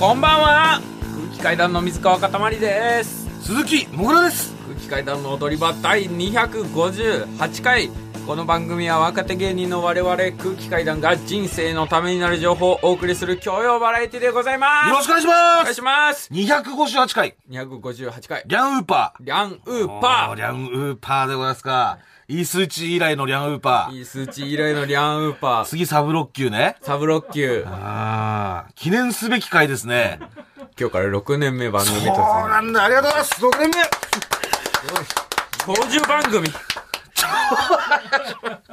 こんばんは。空気階段の水川かたまりです。鈴木もぐらです。空気階段の踊り場第258回。この番組は若手芸人の我々空気階段が人生のためになる情報をお送りする教養バラエティでございます。よろしくお願いしまお願いすします。258回。258回。リャンウーパー。リャンウーおーパリャンウーパーでございますかいい数値以来のリャンウーパー。ーいい数値以来のリャンウーパー。次サブ6級ね。サブロッキュー。ああ記念すべき回ですね。今日から6年目番組そうとなんだありがとうございます。6年目。長寿番組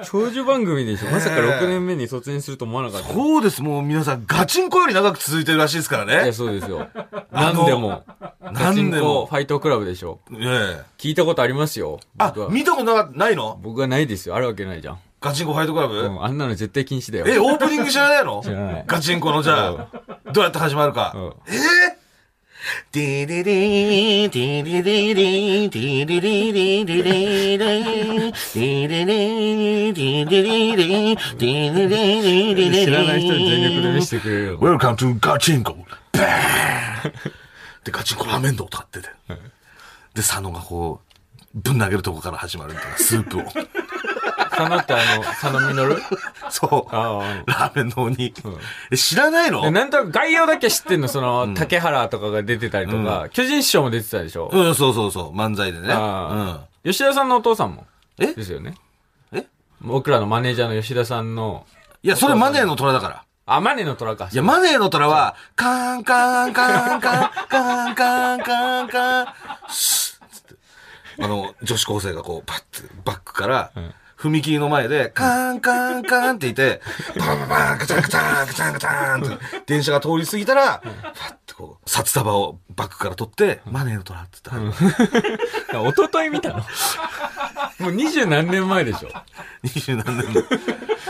長寿番組でしょ。まさか6年目に卒園すると思わなかった。そうです。もう皆さんガチンコより長く続いてるらしいですからいやねそうですよ。何でも。ガチン何でもコファイトクラブでしょ。ええ。聞いたことありますよ。あ見たことなないの？僕はないですよ。あるわけないじゃん、ガチンコファイトクラブ、うん、あんなの絶対禁止だよ。え、オープニング知らないの？知らない。ガチンコのじゃあ、どうやって始まるか。うん。えー？ディリリー、ディリリリー、ディリリリディリリー、ディリリー、ディリリリー、ディリリリリリ知らない人に全力で見せてくれるよ Welcome to ガチンコ。バーンで、ガチンコラーメン丼とかってて。で、佐野がこう、ぶん投げるとこから始まるみたいな、スープを。佐野ってあの佐野実 そう。あラーメン丼に。え、知らないの？あなんとなく概要だけ知ってんの？その、竹原とかが出てたりとか、巨人師匠も出てたでしょ、うん、そうそうそう、漫才でね。ああ。吉田さんのお父さんも？え？ですよね。え？僕らのマネージャーの吉田さんのいや、それマネーの虎だから。あマネの虎か。いや、マネーの虎は、カーンカーンカーンカーンカーンカーンカーンカーン、シュッつって。あの、女子高生がこう、パッて、バックから、踏切の前で、カーンカーンカーンって言って、バ ンバンバン、ガチャンガチャンガチャンガチャンって、電車が通り過ぎたら、パッてこう、札束をバックから取って、マネーの虎って言った。ら、一昨日見たの？もう二十何年前でしょ。二十何年も。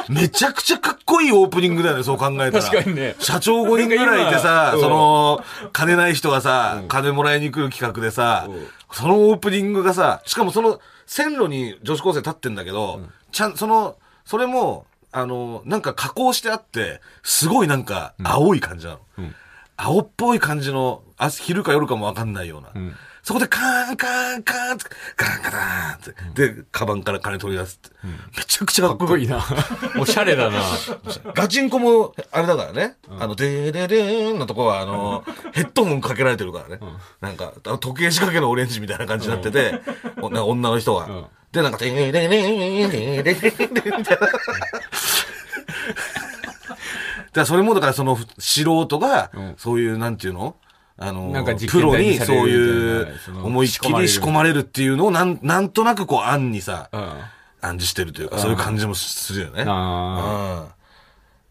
めちゃくちゃかっこいいオープニングだよね、そう考えたら。確かにね。社長5人ぐらいいてさ、今その、金ない人がさ、金もらいに来る企画でさ、そのオープニングがさ、しかもその、線路に女子高生立ってんだけど、ちゃん、その、それも、あの、なんか加工してあって、すごいなんか、青い感じなの。青っぽい感じの、あ昼か夜かもわかんないような。そこでカーンカーンカーンって、カーンカーンって、で、カバンから金取り出すって。うんめちゃくちゃかっこいい。な。おしゃれだな。ガチンコも、あれだからね。うんあの、でーでーでーんのとこは、あの、ヘッドホンかけられてるからね。うんなんか、あの時計仕掛けのオレンジみたいな感じになってて、おなんか女の人が。で、なんか、でーでーでーでーでーでーでーみたいな。だからそれもだからその素人が、そういうなんていうのあのなんか、実プロににそういう思いっきり仕込まれるっていうのをなん、なんとなくこう案にさ、うん。暗示してるというか、そういう感じもするよね。あ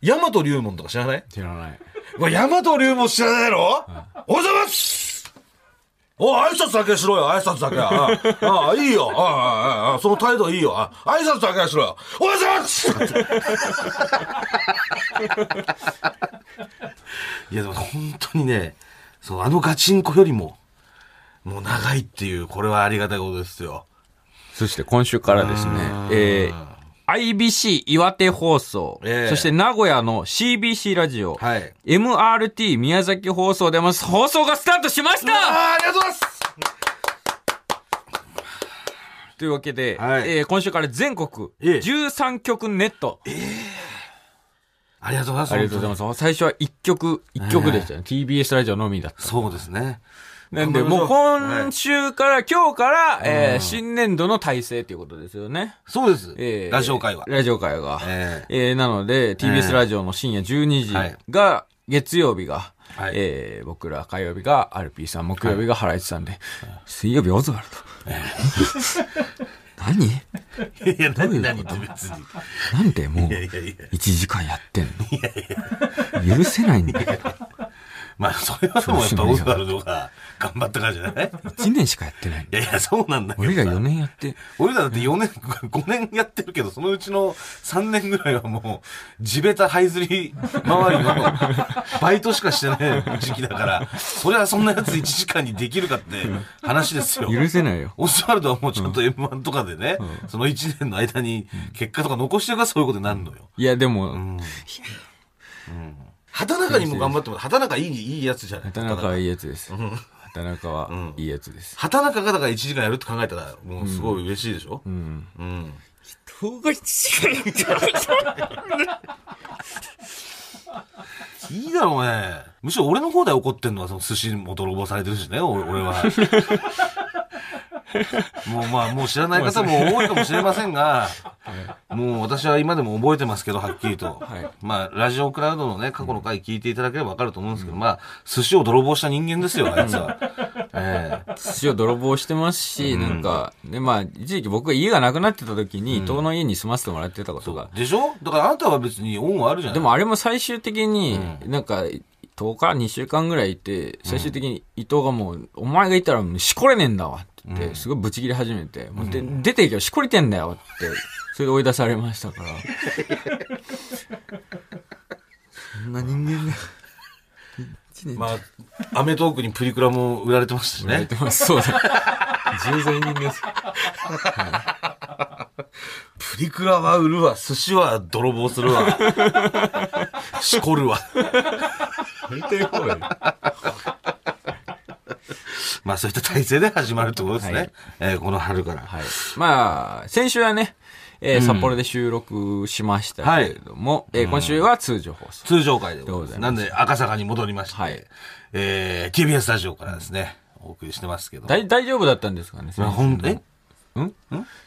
うん。ヤマト龍門とか知らない？あ、知らない。うわ、ヤマト龍門知らないのおはようございますお挨拶だけしろよ、挨拶だけ。ああ、ああいいよ。ああああ、ああその態度いいよ。あ挨拶だけしろよ。おはようございます いや、でも本当にね、そう、あのガチンコよりも、もう長いっていう、これはありがたいことですよ。そして今週からですね、えー、IBC 岩手放送、ええ。そして名古屋の CBC ラジオ、はい。MRT 宮崎放送でも放送がスタートしました！ありがとうございます。というわけで、はい。えー今週から全国ええ。13曲ネット。ありがとうございます。ありがとうございます。最初は1曲、1曲でしたね。TBS ラジオのみだった。そうですね。なんで、もう今週から、今日から、えー新年度の体制ということですよね。そうです。えーラジオ会話。ラジオ会が。ええーなので、TBS ラジオの深夜12時はいが、月曜日が、はいえー僕ら火曜日がアルピーさん、木曜日がハライチさんで、水曜日オズワルド。何？いや、何何って別に。なんでもういやいやいや。1時間やってんの？許せないんだよ。まあ、それはでもやっぱオズワルドが 頑張ったからじゃない？1年しかやってないいやいや、そうなんだけどさ。俺が4年やって、俺らだって4年、5年やってるけど、そのうちの3年ぐらいはもう、地べた這いずり周りのバイトしかしてない時期だから、それはそんなやつ1時間にできるかって話ですよ。許せないよ。オスワルドはもうちょっと M1 とかでね、その1年の間に結果とか残してるからそういうことになるのよ。いや、でも、うん。畑中にも頑張っても畑中いいいいやつじゃない？畑中はいいやつです。畑中はいいやつです。畑中がだから1時間やるって考えたらもうすごい嬉しいでしょ？うん。うん、人が一 いいだろうね。むしろ俺の方で怒ってんのはその寿司も泥棒されてるしね俺俺は もうまあもう知らない方も多いかもしれませんが、もう私は今でも覚えてますけど、はっきりと。はい。まあ、ラジオクラウドのね、過去の回聞いていただければわかると思うんですけど、まあ、寿司を泥棒した人間ですよ、あいつは。ええ。寿司を泥棒してますし、なんか、で、まあ、一時期僕が家がなくなってた時に、伊東の家に住ませてもらってたことが。でしょ？だからあなたは別に恩はあるじゃない。でもあれも最終的に、なんか、10日、2週間ぐらいいて、最終的に伊藤がもう、お前がいたらもうしこれねえんだわっって、すごいブチ切れ始めて、もうで出ていけよ、しこりてんだよって、それで追い出されましたから。そんな人間が。まあ、アメトークにプリクラも売られてましたしねやって。ます。そうだ。重罪人です。プリクラは売るわ、寿司は泥棒するわ。しこるわ。本当に怖い。まあそういった体制で始まるってことですね。はいえーこの春から。はい。まあ、先週はね、えー札幌で収録しましたけれども、えー今週は通常放送。通常回でございます。なんで赤坂に戻りまして、はいえー、TBS スタジオからですね、お送りしてますけど。大大丈夫だったんですかねまあほんえ？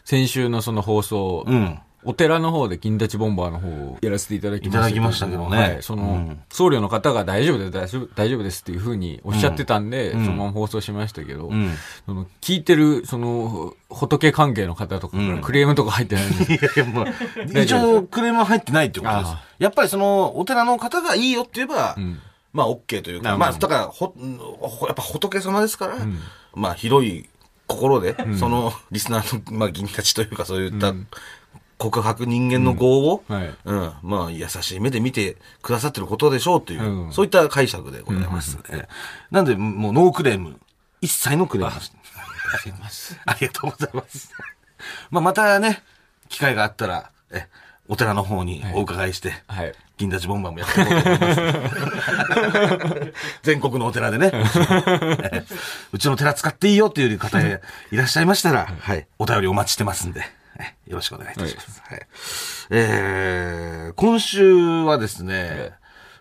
先週のその放送、うん。お寺の方で金立ちボンバーの方をやらせていただきましたいただきましたけどね。はい、その、うん。僧侶の方が大丈夫です、大丈夫大丈夫ですっていうふうにおっしゃってたんで、そのまま放送しましたけど、ん。その聞いてる、その、仏関係の方とかからクレームとか入ってないんです いやいや、まあ、一応クレームは入ってないってことです。やっぱりその、お寺の方がいいよって言えば、ん。まあ OK というか、まあだから、ほ、ほやっぱ仏様ですから、まあ広い心で、そのリスナーの、まあ銀たちというかそういった告白人間の業を、うん。はい。うん、まあ優しい目で見てくださってることでしょうという、うん。そういった解釈でございます。ええ。なんで、もうノークレーム、一切のクレーム。なし ありがとうございます。まあ、またね、機会があったら、え、お寺の方にお伺いして、はい。銀立ちボンバーもやっていこうと思います。全国のお寺でね、えうちの寺使っていいよっていう方いらっしゃいましたら、はい、お便りお待ちしてますんで、えよろしくお願いいたします。はい。えー、今週はですね、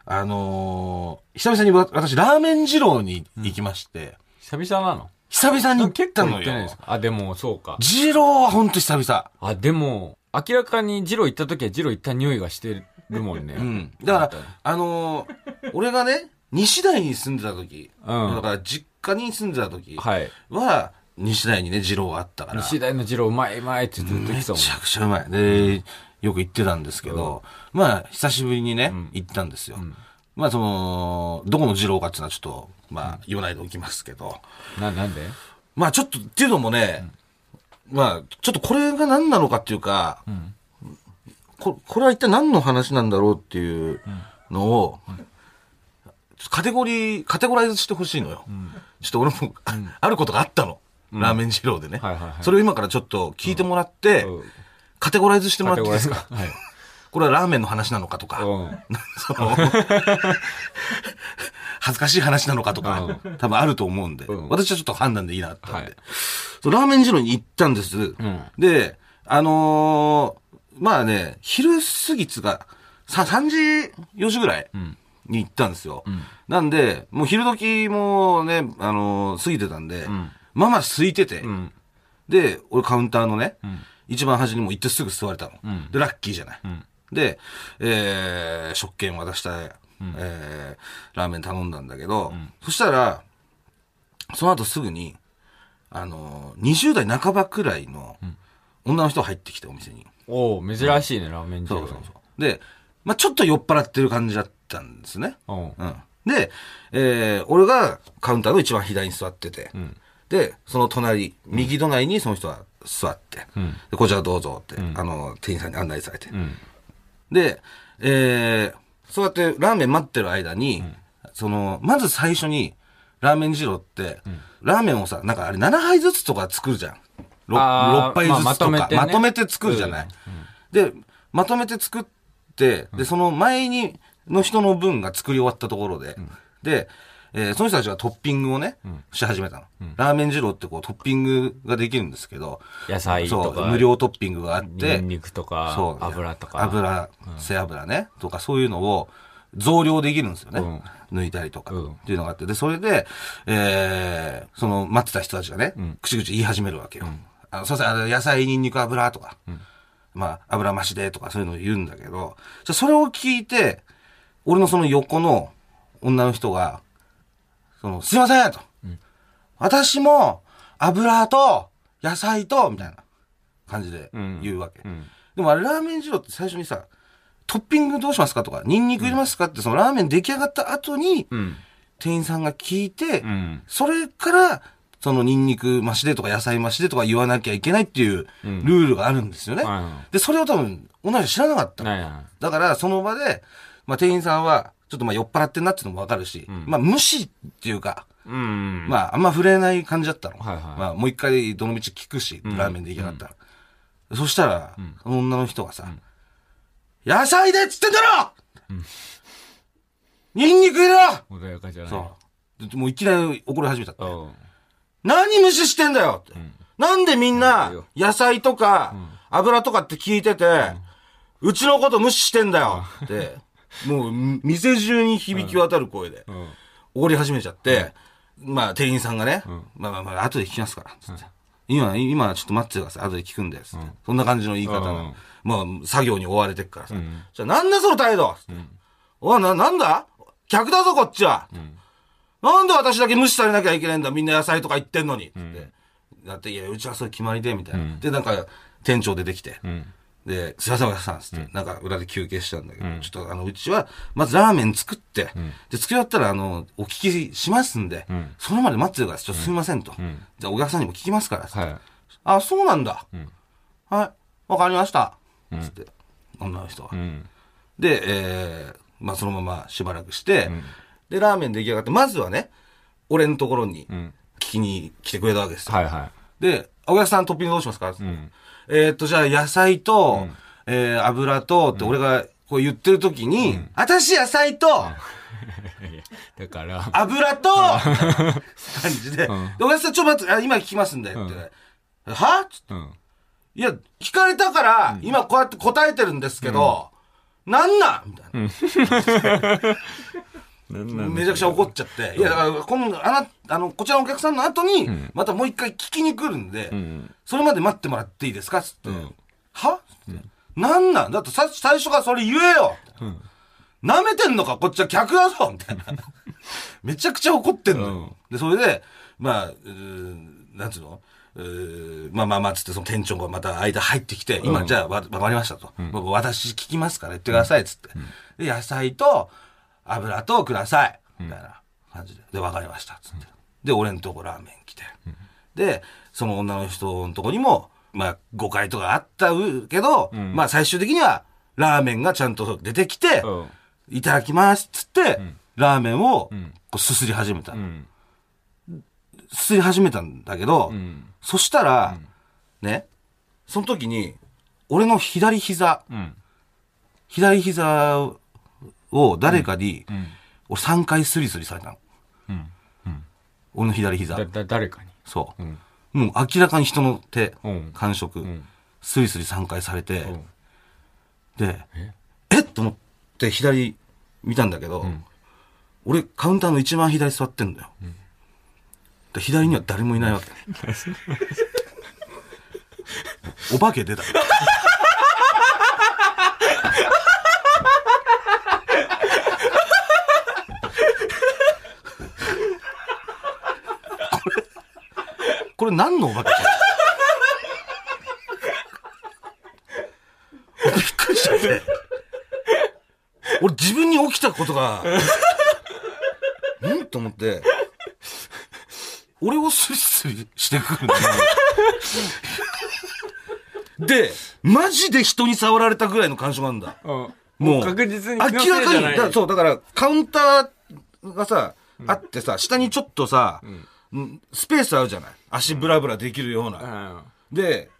あのー久々にわ私、ラーメン二郎に行きまして、久々なの？久々に行っ結たのよです。か？あ、でも、そうか。二郎はほんと久々。あ、でも、明らかにジロー行った時はジロー行った匂いがしてるもんね。うん。だから、あのー俺がね、西台に住んでた時、うんだから実家に住んでた時はい。は、西台にね、二郎があったから。西大のジローうまいうまいってずっと言ってたもん。めちゃくちゃうまい。で、よく行ってたんですけど、まあ、久しぶりにね、行ったんですよ。まあ、その、どこの二郎かっていうのはちょっと、まあ、言わないでおきますけど、な、なんで？まあ、ちょっと、っていうのもね、まあ、ちょっとこれが何なのかっていうか、ここれは一体何の話なんだろうっていうのを、カテゴリー、カテゴライズしてほしいのよ。ちょっと俺も、あ あることがあったの。ラーメン二郎でね、はいはいはい。それを今からちょっと聞いてもらって、うん。カテゴライズしてもらっていいですか？カテゴライズか。これはラーメンの話なのかとか、恥ずかしい話なのかとか、多分あると思うんで、うん。私はちょっと判断でいいなって。はい。ラーメン二郎に行ったんです。ん。で、あのーまあね、昼過ぎつが、さ、3時、4時ぐらいに行ったんですよ。なんで、もう昼時もね、あのー過ぎてたんで、まあまあ空いてて、んで、俺カウンターのね、一番端にもう行ってすぐ座れたの。で、ラッキーじゃない。で、えー、食券渡した、えー、ラーメン頼んだんだけど、そしたら、その後すぐに、あのー、20代半ばくらいの女の人が入ってきて、お店に。おう珍しいね、ラーメン。そうそうそう。で、まあちょっと酔っ払ってる感じだったんですね。うん。うん。で、えー、俺がカウンターの一番左に座ってて、で、その隣、右隣にその人が座って、でこちらどうぞって、あの、店員さんに案内されて。で、えー、そうやってラーメン待ってる間に、その、まず最初に、ラーメン二郎って、ラーメンをさ、なんかあれ7杯ずつとか作るじゃん。あー 6, 杯ずつとか、まあまとめて作るじゃない。で、まとめて作って、で、その前に、の人の分が作り終わったところで、で、えーその人たちがトッピングをね、し始めたの。ラーメン二郎ってこうトッピングができるんですけど、野菜とか。そう、無料トッピングがあって、ニンニクとかそう油とか。油、背脂ね、とかそういうのを増量できるんですよね。うん。抜いたりとか、うんっていうのがあって。で、それで、えー、その待ってた人たちがね、口々言い始めるわけよ。あの、すいません、あの野菜、ニンニク、油とか、まあ、油増しでとかそういうのを言うんだけど、じゃあそれを聞いて、俺のその横の女の人が、その、すいませんと。私も、油と、野菜と、みたいな感じで言うわけ。んでもあれ、ラーメン二郎って最初にさ、トッピングどうしますかとか、ニンニク入れますかって、そのラーメン出来上がった後に、うん。店員さんが聞いて、うん。それから、そのニンニク増しでとか野菜増しでとか言わなきゃいけないっていうルールがあるんですよね。はいで、それを多分、同じ人知らなかっただから、その場で、まあ、店員さんは、ちょっとまあ酔っ払ってんなっていうのもわかるし、まあ無視っていうか、うん。まああんま触れない感じだったの。はいはいまあもう一回どの道聞くし、ラーメンで行き上がったら。そしたら、その女の人がさ、野菜でっつってんだろ、ニンニク入れろ穏やかじゃない。そう。でもういきなり怒り始めちゃった。うん。何無視してんだよって。なんでみんなうん、野菜とか、油とかって聞いてて、うちのこと無視してんだよって、もう、店中に響き渡る声で、うん。怒り始めちゃって、まあ、店員さんがね、まあまあまあ、後で聞きますから、つって。今、今ちょっと待っててください。後で聞くんで、つって。そんな感じの言い方うんの。まあ、作業に追われてっからさ。じゃあ、なんだその態度？おい、な、なんだ？客だぞ、こっちは。なんで私だけ無視されなきゃいけないんだ？みんな野菜とか言ってんのに。だって、いや、うちはそういう決まりで、みたいな。で、なんか、店長出てきて。うん。で、すいません、お客さん、つって、なんか裏で休憩したんだけど、ちょっとあの、うちは、まずラーメン作って、で、作り終わったら、あの、お聞きしますんで、んそれまで待ってるから、ちょっとすみませんと。じゃあ、お客さんにも聞きますから、つってはい。あ、そうなんだ。んはい、わかりました。つって、女の人は。うん。で、えー、まあ、そのまましばらくして、で、ラーメン出来上がって、まずはね、俺のところにん聞きに来てくれたわけですよ。はいはで、お客さんトッピングどうしますか、い。うん。えーっと、じゃあ野菜と、えー油とって俺がこう言ってる時に、私野菜とだから、油と、感じで、でお客さんちょっと待って、あ今聞きますんで、って。はつってうん。いや、聞かれたから、今こうやって答えてるんですけど、なんなん？みたいな。めちゃくちゃ怒っちゃって。いや、だから、今度、あな、あの、こちらのお客さんの後に、またもう一回聞きに来るんで、ん。それまで待ってもらっていいですか？つって。ん。は？つってなんなん？だってさ、最初からそれ言えよ。舐めてんのかこっちは客だぞみたいな。めちゃくちゃ怒ってんのよ。うん。で、それで、まあ、うーなんつうの？うーまあまあまあつってその店長がまた間入ってきて、今じゃあわわかりましたと。私聞きますから言ってくださいっつって。で、野菜と油とください。みたいな感じで。で、わかりましたっつって。で、俺んとこラーメン来て。で、その女の人のとこにも、まあ誤解とかあったけど、まあ最終的にはラーメンがちゃんと出てきて、うん。いただきますっつって、ラーメンをこうすすり始めた。うん。すすり始めたんだけど、んそしたら、ね、その時に、俺の左膝、うん。左膝を誰かに、ん俺3回スリスリされたの。うん。俺の左膝。だ、だ、誰かに。そう、んもう明らかに人の手、うん感触、んスリスリ3回されて、うんで、え？っ？と思って左見たんだけど、俺カウンターの一番左座ってんだよ。で左には誰もいないわけ。お化け出た。これ何のお化けびっくりしちゃって。俺自分に起きたことが、ん？と思って、俺をスリスリしてくるの。で、マジで人に触られたぐらいの感触なんだ。うん。もう、確実に明らかに、だそう、だから、カウンターがさ、あってさ、下にちょっとさ、うんスペースあるじゃない足ブラブラできるような。うん。で、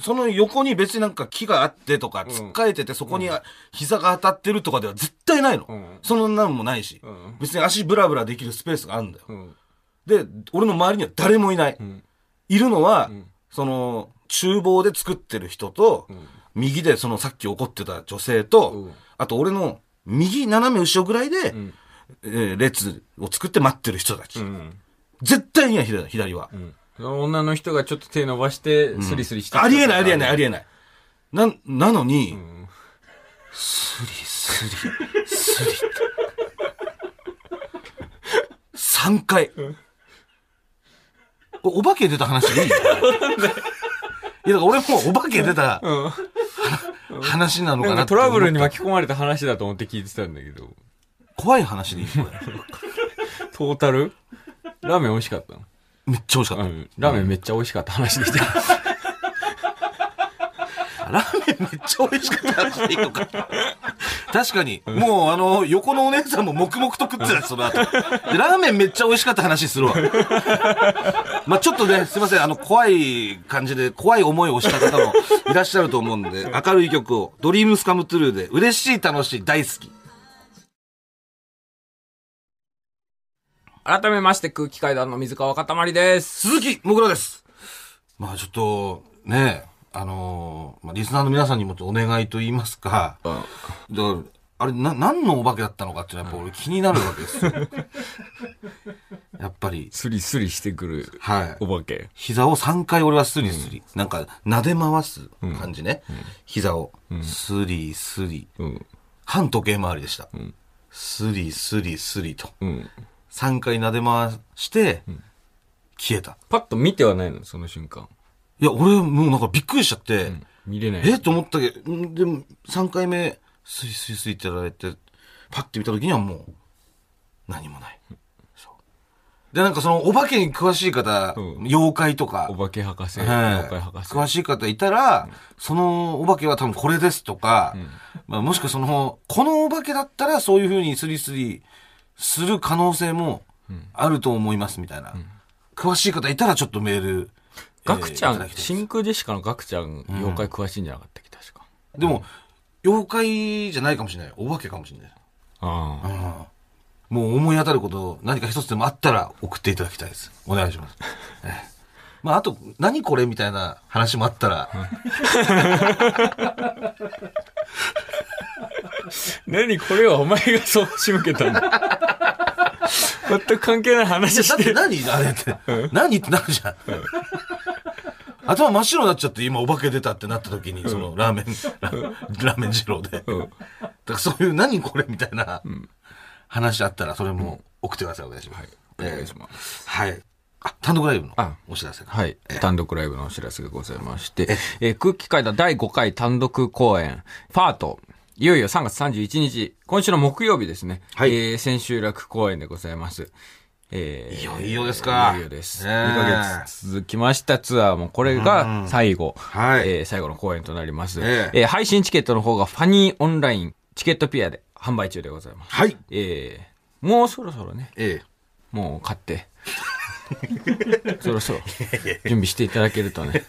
その横に別になんか木があってとか、つっかえててそこに膝が当たってるとかでは絶対ないの。んそんなんもないし、ん別に足ブラブラできるスペースがあるんだよ。うん。で、俺の周りには誰もいない。んいるのは、んその、厨房で作ってる人と、ん右でそのさっき怒ってた女性と、うんあと俺の右斜め後ろぐらいで、んえー列を作って待ってる人たち。うん。絶対には左左は。女の人がちょっと手伸ばして、スリスリして、ありえない、ありえない、ありえない。な、なのに、ん。スリスリ、スリって。3回。おお化け出た話でいい？いや、だから俺もお化け出たうん。話なのかなんなってかトラブルに巻き込まれた話だと思って聞いてたんだけど、た怖い話でいい トータル？ラーメン美味しかったの？めっちゃ美味しかった。うん。ラーメンめっちゃ美味しかった話でした。ラーメンめっちゃ美味しかった話でいいのか。確かに、もうあの、横のお姉さんも黙々と食ってたしその後。でラーメンめっちゃ美味しかった話するわ。まあちょっとね、すいません、あの、怖い感じで、怖い思いをした方もいらっしゃると思うんで、明るい曲を、ドリームスカムトゥルーで、嬉しい、楽しい、大好き。改めまして空気階段の水川かたまりです。鈴木もぐらです。まあちょっと、ね、あのーまあ、リスナーの皆さんにもお願いと言いますか、うん。だからあれ、な、何のお化けだったのかっていうのはやっぱ俺気になるわけですよ。やっぱり、スリスリしてくるはい。お化け。膝を3回俺はスリスリ。なんか、撫で回す感じね。膝を。スリスリ。うん。反時計回りでした。んスリスリスリと。うん。3回撫で回して、消えた。パッと見てはないの、その瞬間。いや、俺もうなんかびっくりしちゃって、うん。見れない。えと思ったけど、んでも、3回目、スイスイスイってやられて、パッて見た時にはもう、何もない。そう。で、なんかその、お化けに詳しい方、うん妖怪とかお、化け博士、はい妖怪博士。詳しい方いたら、そのお化けは多分これですとか、まあ、もしくはその、このお化けだったらそういう風にスリスリする可能性もあると思いますみたいな。詳しい方いたらちょっとメール、ガクちゃん、えー真空ジェシカのガクちゃん、妖怪詳しいんじゃなかったっけ、確か。でも、妖怪じゃないかもしれない。お化けかもしれない。ああ。うんもう思い当たること、何か一つでもあったら送っていただきたいです。お願いします。ええまあ、あと、何これみたいな話もあったら、何これはお前がそう仕向けたの？全く関係ない話だってしてる。何？あれって。何ってなるじゃん。頭真っ白になっちゃって、今お化け出たってなった時に、そのラーメン、ララーメン二郎で。だからそういう何これみたいな話あったら、それも送ってください。お願いします。お願いします。はい。あ、単独ライブのあお知らせが。はい。単独ライブのお知らせがございまして、えー空気階段第5回単独公演、ファート。いよいよ3月31日、今週の木曜日ですね。はいえー千秋楽公演でございます。えーいよいよですかいよいよです。ねえ2ヶ月続きましたツアーも、これが最後、はいえー最後の公演となります。ええー配信チケットの方がファニーオンラインチケットピアで販売中でございます。はい。えーもうそろそろね、ええ。もう買って、そろそろ準備していただけるとね、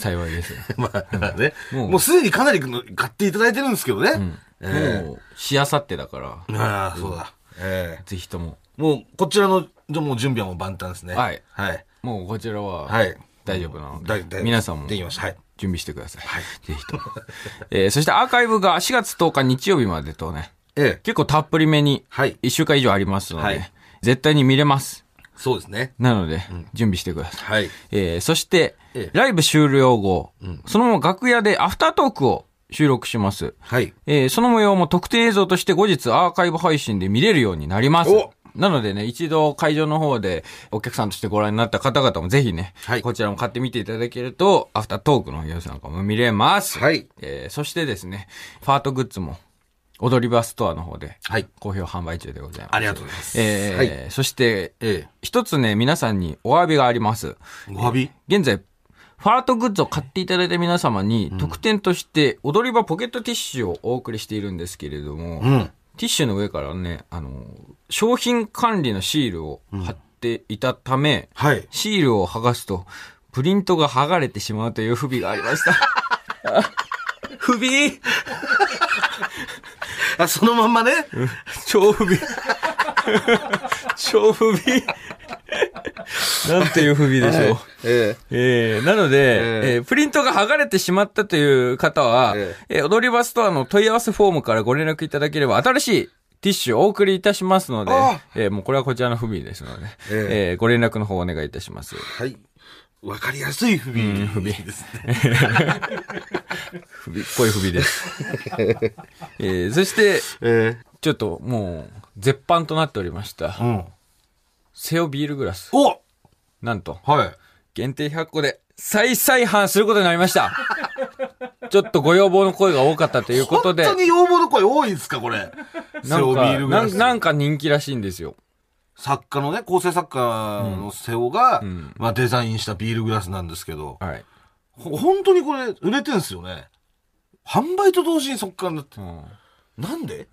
幸いです。まあね、もうすでにかなりの買っていただいてるんですけどね。えもう、しあさってだから、えああ、そうだ。ええぜひとも、もう、こちらの、じゃあもう準備はもう万端ですね。はいはい。もうこちらは、はい。大丈夫なので、だ大丈夫皆さんもできました。はい。準備してください。ぜひとも。えーそしてアーカイブが4月10日日曜日までとね、ええ。結構たっぷりめに、はい1週間以上ありますので、はい絶対に見れます。そうですね。なので、準備してください。はい。えーそして、ええライブ終了後、そのまま楽屋でアフタートークを収録します。はい。えーその模様も特典映像として後日アーカイブ配信で見れるようになりますお。なのでね、一度会場の方でお客さんとしてご覧になった方々もぜひね、はいこちらも買ってみていただけると、アフタートークの様子なんかも見れます。はい。えーそしてですね、ファートグッズも、踊り場ストアの方で、はい。好評販売中でございます。ありがとうございます。えーはい。そして、え一つね、皆さんにお詫びがあります。え。お詫び？現在、ファートグッズを買っていただいた皆様に、特典として、踊り場ポケットティッシュをお送りしているんですけれども、うん。ティッシュの上からね、あの、商品管理のシールを貼っていたため、はい。シールを剥がすと、プリントが剥がれてしまうという不備がありました。あ 不備？あ、そのまんまね。超不備。超不備。なんていう不備でしょう。ええーなので、ええープリントが剥がれてしまったという方は、ええー踊り場ストアの問い合わせフォームからご連絡いただければ、新しいティッシュをお送りいたしますのであ、えーもうこれはこちらの不備ですので、ええーご連絡の方お願いいたします。はい。わかりやすい不備。不備ですね。不備っぽい不備です。えーそして、えちょっともう、絶版となっておりましたー、。うん。セオビールグラス。おなんと、はい。限定100個で再々販することになりました。ちょっとご要望の声が多かったということで、本当に要望の声多いんですか、これ。セオビなんかールグラス。なんか人気らしいんですよ。作家のね、構成作家の瀬尾が、ん。まあデザインしたビールグラスなんですけど、はい。ほ本当にこれ売れてんすよね。販売と同時にそっからなって。う。ん。なんで、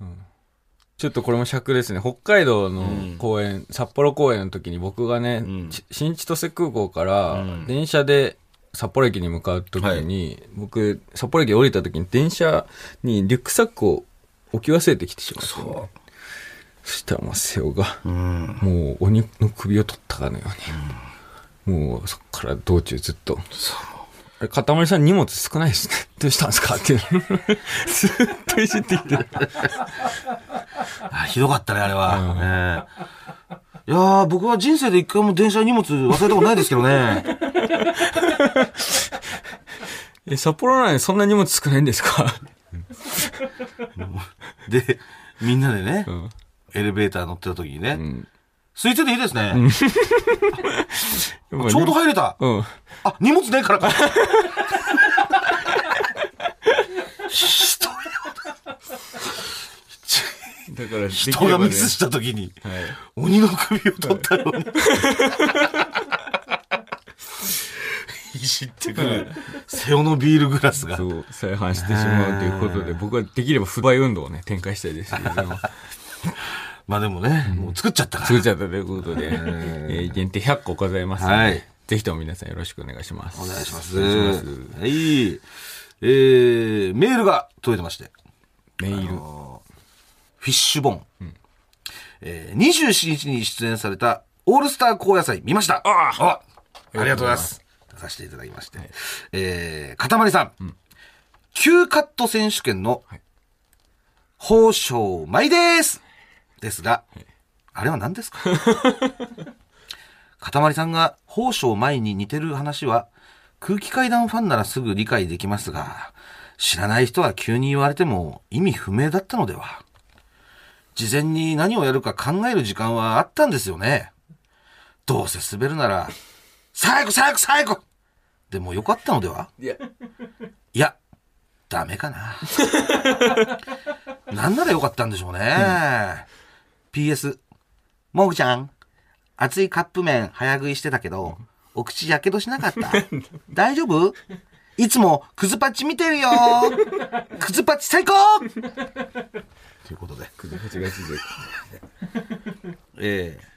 ちょっとこれも尺ですね。北海道の公演、札幌公演の時に僕がね、新千歳空港からん。電車で札幌駅に向かう時に、僕、札幌駅降りた時に電車にリュックサックを置き忘れてきてしまって、そそしたらもう瀬尾が、う。うん。もう鬼の首を取ったかのように、もうそっから道中ずっと、あれ、かたまりさん荷物少ないですね。どうしたんですか？っていうのずっといじってきて。あひどかったね、あれは。ねいやー、僕は人生で一回も電車に荷物忘れたことないですけどね。え、札幌なのにそんな荷物少ないんですか？で、みんなでね、んエレベーター乗ってた時にね、ん空いてていいですね。ちちょうど入れた。うん。あ、荷物ねえからか。ひどいだから、人がミスした時に、はい。鬼の首を取ったように。いじってくる。瀬尾のビールグラスがそ。う、再販してしまうということで、僕はできれば不買運動をね、展開したいですけども、まあでもね、もう作っちゃったから。作っちゃったということで、えー限定100個ございますので、はいぜひとも皆さんよろしくお願いします。お願いします。お願いしますはい。えー、メールが届いてまして。メール。フィッシュボン。えー、27日に出演されたオールスター高野菜見ました。ああありがとうございます。出させていただきまして。えー、かたまりさん。急カット選手権のはい、宝生舞ですですが、あれは何ですか？かたまりさんが宝生舞に似てる話は、空気階段ファンならすぐ理解できますが、知らない人は急に言われても意味不明だったのでは事前に何をやるか考える時間はあったんですよね。どうせ滑るなら、最後最後最後でもよかったのでは?いや、いや、ダメかな。なんならよかったんでしょうね。PS、もぐちゃん、熱いカップ麺早食いしてたけど、お口やけどしなかった？大丈夫？いつもクズパッチ見てるよクズ パッチ最高！ということで。くず8月で。ええ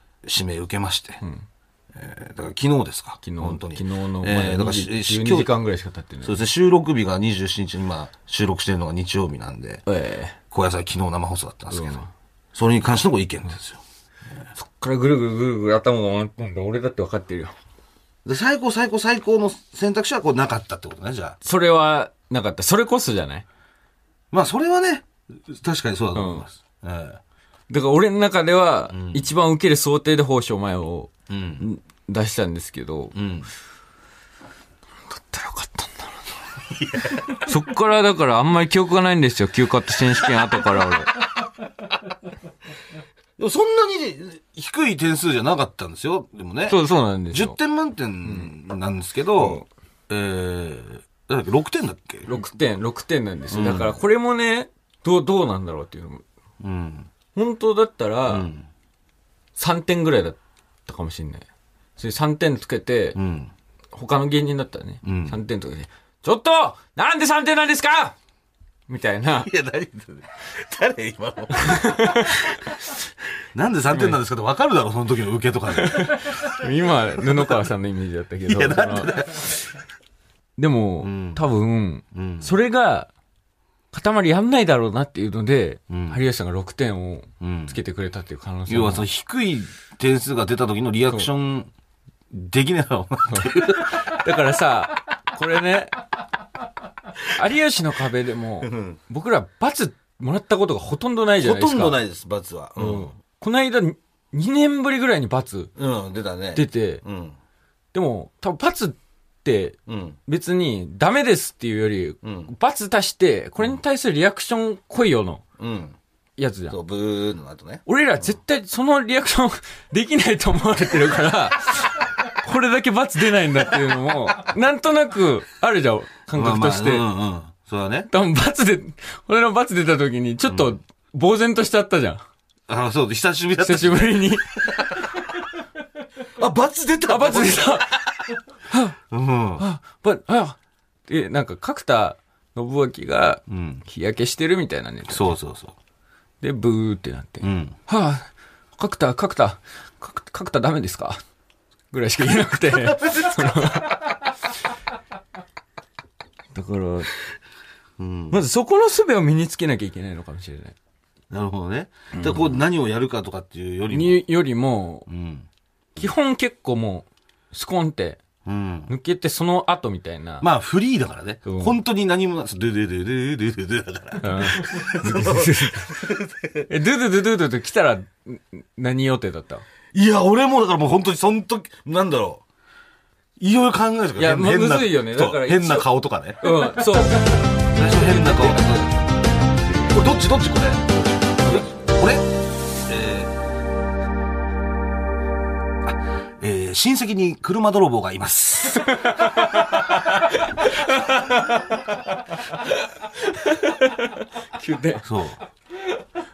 指名受けまして、んえーだから昨日ですか昨日、本当に。昨日の、えーまだだからし20し12時間ぐらいしか経ってない。そうですね、収録日が27日に今、収録してるのが日曜日なんで、ええ。小野菜昨日生放送だったんですけど、うんそれに関してのご意見ですよ。そっからぐるぐるぐるぐる頭が回ったんだ。俺だって分かってるよ。で、最高最高最高の選択肢はこうなかったってことね、じゃあ。それはなかった。それこそじゃない？まあ、それはね、確かにそうだと思います。えだから俺の中では、一番受ける想定で宝生前をえうん。出したんですけど、うん。だったらよかったんだろうな。そっからだからあんまり記憶がないんですよ。休カット選手権後から俺。いでもそんなに低い点数じゃなかったんですよ。でもね。そう、そうなんです10よ。点満点なんですけど、えー、だっけ6点だっけ？6点、6点なんですよ。だからこれもね、どう、どうなんだろうっていうのも。うん。本当だったら、うん。3点ぐらいだったかもしんない。それ3点つけて、うん。他の芸人だったらね、うん3点とかで、ちょっとなんで3点なんですかみたいな。いや、何誰今の。なんで3点なんですかって分かるだろ、その時の受けとかで。今、布川さんのイメージだったけど。いやなんででも、ん多分、うん。それが、塊やんないだろうなっていうので、うん有吉さんが6点をうんつけてくれたっていう可能性要もはその低い点数が出た時のリアクション、できねえだろうなっていう。だからさ、これね、有吉の壁でも、僕ら罰もらったことがほとんどないじゃないですか。いです、罰は。うん。この間、2年ぶりぐらいに罰うん、出たね。出て、うん。でも、多分罰。別にダメですっていうより、うん。罰出して、これに対するリアクション来いよのうん。やつじゃん。そう、ブーの後ね。俺ら絶対そのリアクション できないと思われてるから、これだけ罰出ないんだっていうのも、なんとなくあるじゃん、感覚として。まあまあうんうん。そうだね。多分罰で、俺の罰出た時にちょっと呆然としちゃったじゃん。あ、そう、久しぶりだった久しぶりに。あ、罰出たあ、罰出たうん。あ、ば、あ、で、なんか角田信明がうん。日焼けしてるみたいなね。そうそうそで、ブーってなって。う。うん。はあ、角田、角田、角角田ダメですか？ぐらいしか言えなくて。だから、うん。まずそこの術を身につけなきゃいけないのかもしれない。なるほどね。で、こう何をやるかとかっていうよりも。に、よりも、うん。基本結構もう、スコンって、うん。抜けてその後みたいな。まあ、フリーだからね。うん本当に何もなドゥドゥドゥドゥドゥドゥドゥだから。うんえ、ドゥドゥドゥドゥドゥって来たら、ん何予定だったいや、俺もだからもう本当にその時、なんだろう。いろいろ考えるからいやむずいよねだから変な顔とかね。うん、そう。最初変な顔とか。これどっちどっちこれー、親戚に車泥棒がいます。急で。そう。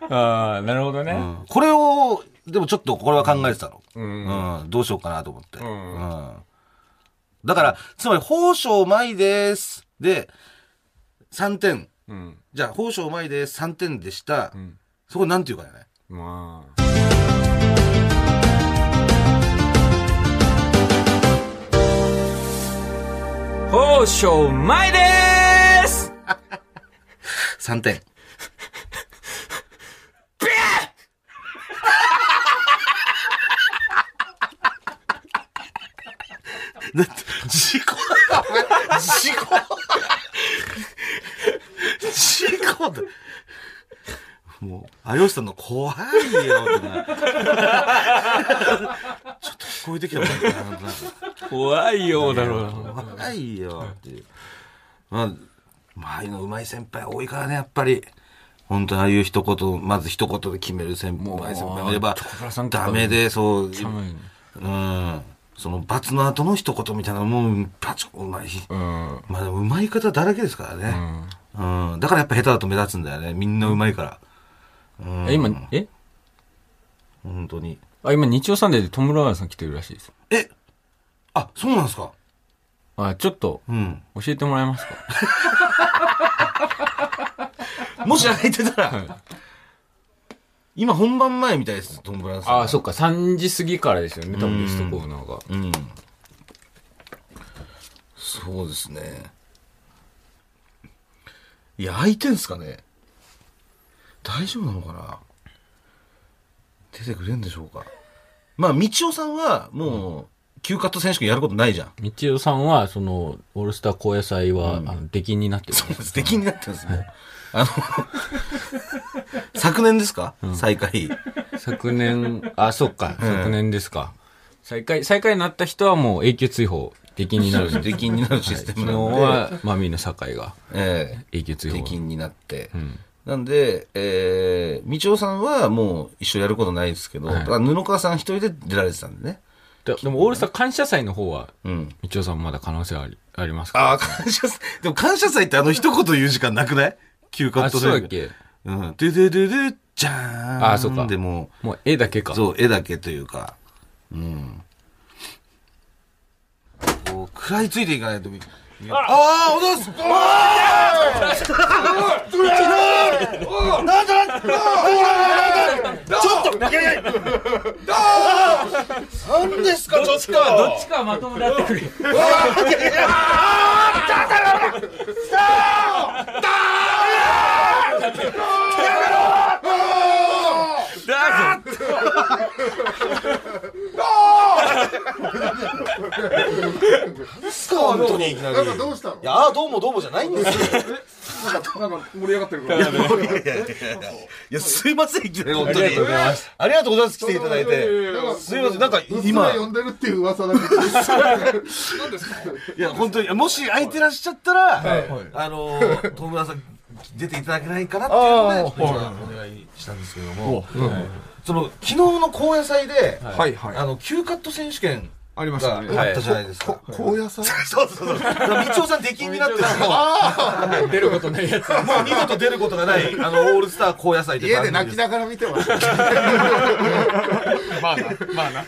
ああ、なるほどね。うんこれを、でもちょっとこれは考えてたの。うん。うん、どうしようかなと思って。んうんだから、つまり、宝生舞です。で、3点。うん。じゃあ、宝生舞です。3点でした。んそこなんていうかね。まあ。宝生前でーす3点。だって、事故だよ、お前事故事故だ。もう、有吉さんの怖いよ。ちょっと聞こえてきたもんね怖いよだろう。怖いよっていう。まあ、まあ、あいうの上手い先輩多いからね、やっぱり。本当にああいう一言、まず一言で決める先輩、もう上手い先輩もいれば、ダメで、そう、うん。その罰の後の一言みたいなのも、バチョうまい。うん。まあ、でも上手い方だらけですからね。うん。だからやっぱ下手だと目立つんだよね。みんな上手いから。うん。え、今、え？本当に。あ、今、日曜サンデーでトム・ラガーさん来てるらしいです。え？あ、そうなんですか？あ、ちょっと、うん。教えてもらえますか？もし空いてたら、今本番前みたいです、トム・ブラウンさん。あ、そっか、3時過ぎからですよね、多分ゲストコーナーが。うん。そうですね。いや、空いてんすかね？大丈夫なのかな？出てくれんでしょうか？まあ、道夫さんは、もう、急カット選手権やることないじゃん。道夫さんは、その、オールスター高野祭は、あの、出禁になってる、ね。素敵になってるんですね。あの、昨年ですか、再開。昨年、あ、そっか、昨年ですか。再開、再開になった人はもう永久追放、出禁になるんで。出禁になるシステ昨日ムなので、は、マミーの酒井がええ永久追放。出禁になって。んなんで、えー、道夫さんはもう一緒やることないですけど、はい布川さん一人で出られてたんでね。ででも、オールスター感謝祭の方は、うん。道夫さんまだ可能性ありありますか？ああ、感謝祭。でも感謝祭ってあの一言言う時間なくない？休カあ、ットそうだっけ？うん。ドゥドゥドゥドゥじゃーん。あそうかでも、もう絵だけか。そう、絵だけというか、うん。こう、食らいついていかないと。ああ、おどす。おーすごい。なんだなんだ。ちょっと。い。なんですかちょっと。どっちかまともだってくれ。ああ、だだだ。だだ。やめろ。だ。本当にいきなり。なんかどうしたの？いや、どうもどうもじゃないんですよ。なんかなんか盛り上がってるから。いや、すいません、いきなり本当に。ありがとうございます。ありがとうございます、来ていただいて。すいません、なんか今今、呼んでるっていう噂だけど。いや、本当に、もし空いてらっしゃったら、あの、東村さん、出ていただけないかなっていうので、お願いしたんですけども、その、昨日の高野祭で。あの、急カット選手権ありましたね。ったじゃないですか。こ高野菜？そうそうそう。道夫さん出禁になってる出ることないやつ。もう二度と出ることがない、あの、オールスター高野祭で家で泣きながら見てました。まあな、まあな。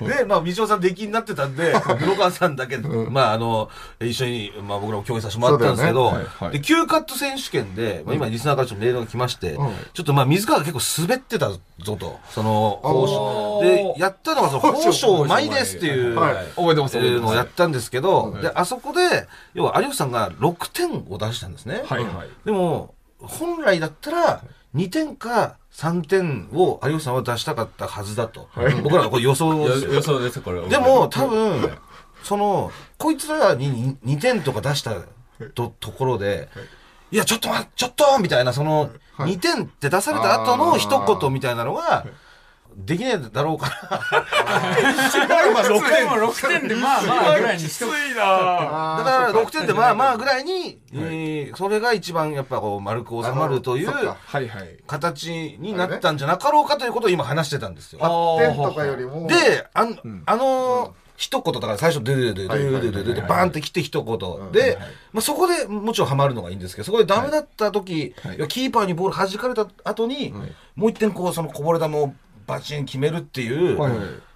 で、でまあ、道夫さん出禁になってたんで、黒川さんだけ、まあ、あの、一緒に、まあ、僕らも共演させてもらったんですけど、で、急カット選手権で、まあ、今、リスナーからちょっとメールが来まして、うんちょっとまあ、水川が結構滑ってたぞと、その、で、やったのが、その、宝章舞ですっていう、はい。覚えてます、いうのをや。ったんですけど、で、あそこで、要は有吉さんが6点を出したんですね。はいはい。でも、本来だったら、2点か3点を有吉さんは出したかったはずだと。僕らはこれ予想よ。予想です、これ。でも、多分、その、こいつらに2点とか出したとところで、いや、ちょっと待って、ちょっとみたいな、その、2点って出された後の一言みたいなのが、できねえだろうから。だからまあ6で点。も6点でまあまあぐらいにしとく。いなだから6点でまあまあぐらいに、えーそれが一番やっぱこう丸く収まるというそっかはいはい。形になったんじゃなかろうかということを今話してたんですよ。8点とかよりも。で、あん、あの、一言だから最初でででででででバンって来て一言で、まあ、そこでもちろんはまるのがいいんですけどそこでダメだった時、はい、キーパーにボール弾かれた後に、もう一点こうそのこぼれ球をバチン決めるっていう。はい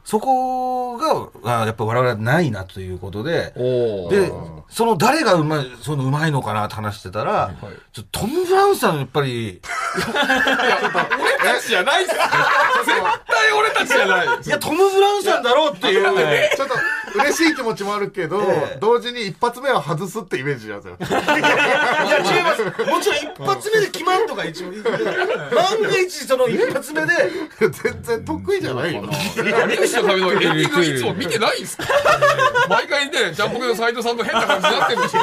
そこが、あやっぱ我々はないなということで、おで、その誰がうまい、そのうまいのかなって話してたら、ちょっとトム・ブラウンさんやっぱり、俺たちじゃない。っす絶対俺たちじゃない。いや、トム・ブラウンさんだろうっていう。ちょっと嬉しい気持ちもあるけど、ええ同時に一発目は外すってイメージなんですよ。いや、違います。もちろん一発目で決まんとか一応万が一その一発目で、全然得意じゃないよ。有吉の壁のエンディングいつも見てないんすか？毎回ね、ジャンポケの斎藤さんと変な感じになってるんでしょ。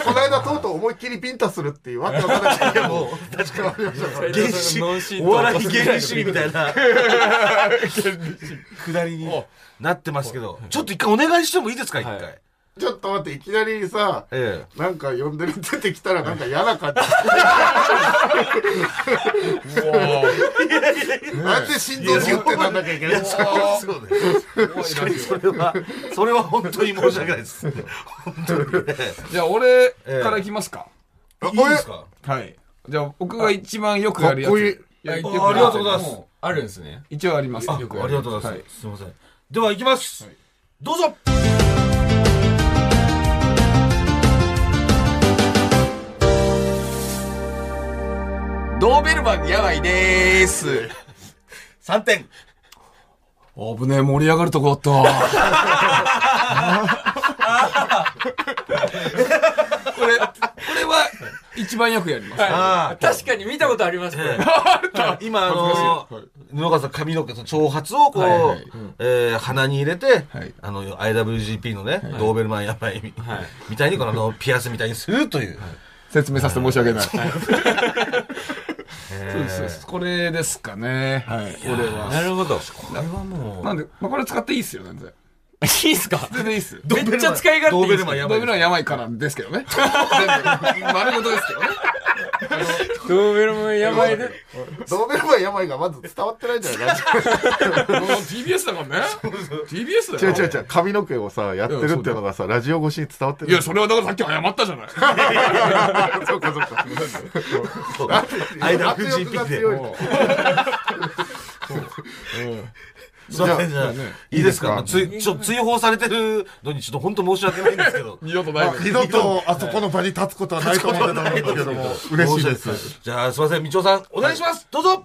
この間とうとう思いっきりピンタするっていうわけわかんないけど、も う確かにありましたから原始、お笑い原始主義みたいな、くだりになってますけど、ちょっと一回お願いしてもいいですか、一回？はいちょっと待って、いきなりさ、えなんか呼んでる出てきたらなんか嫌な感じ。なんで心臓ギュってなんなきゃいけないえ。そうそうね。確かにそれは、それは本当に申し訳ないです。本当にね。じゃあ俺からいきますか。いいですか？はい。じゃあ僕が一番よくやるやつ。あありがとうございますもあるんですね。一応あります。あありよくやるがとうございはます。すみません。では行きます。どうぞドーベルマンやばいでーす。!3 点。危ねえ、盛り上がるとこだった。これ、これは一番よくやります。あ確かに見たことあります、これ。あ、今、あの、布川さん髪の毛と長髪をこう、はいはいえー鼻に入れて、はいあの、IWGP のね、ドーベルマンやばいみ,、たいに、このあのピアスみたいにするという。説明させて申し訳ない。そうですそうです。これですかね。はい。これは。なるほど。これはもう、なんで、まあ、これ使っていいっすよ、全然。いいっすか？全然いいっす。めっちゃ使い勝手いいドーベルマンやドーベルマン病からですけどね。丸ごとですけどね。ドーベルマンやばい。で。ドーベルマン病がまず伝わってないんじゃない？ラジもう TBS だからね。TBS オだよ。違う違う違う。髪の毛をさやってるっていうのがさラジオ越しに伝わってるいや、それはだからさっき謝ったじゃない。そうかそうか。間圧藤井ピックですいませんじゃあいいですか？ついちょ追放されてるのにちょっと本当申し訳ないんですけど。二度とないです二度とあそこの場に立つことはないと思ってたんですけども嬉しいです。じゃあすいません。みちおさんお願いします。どうぞ。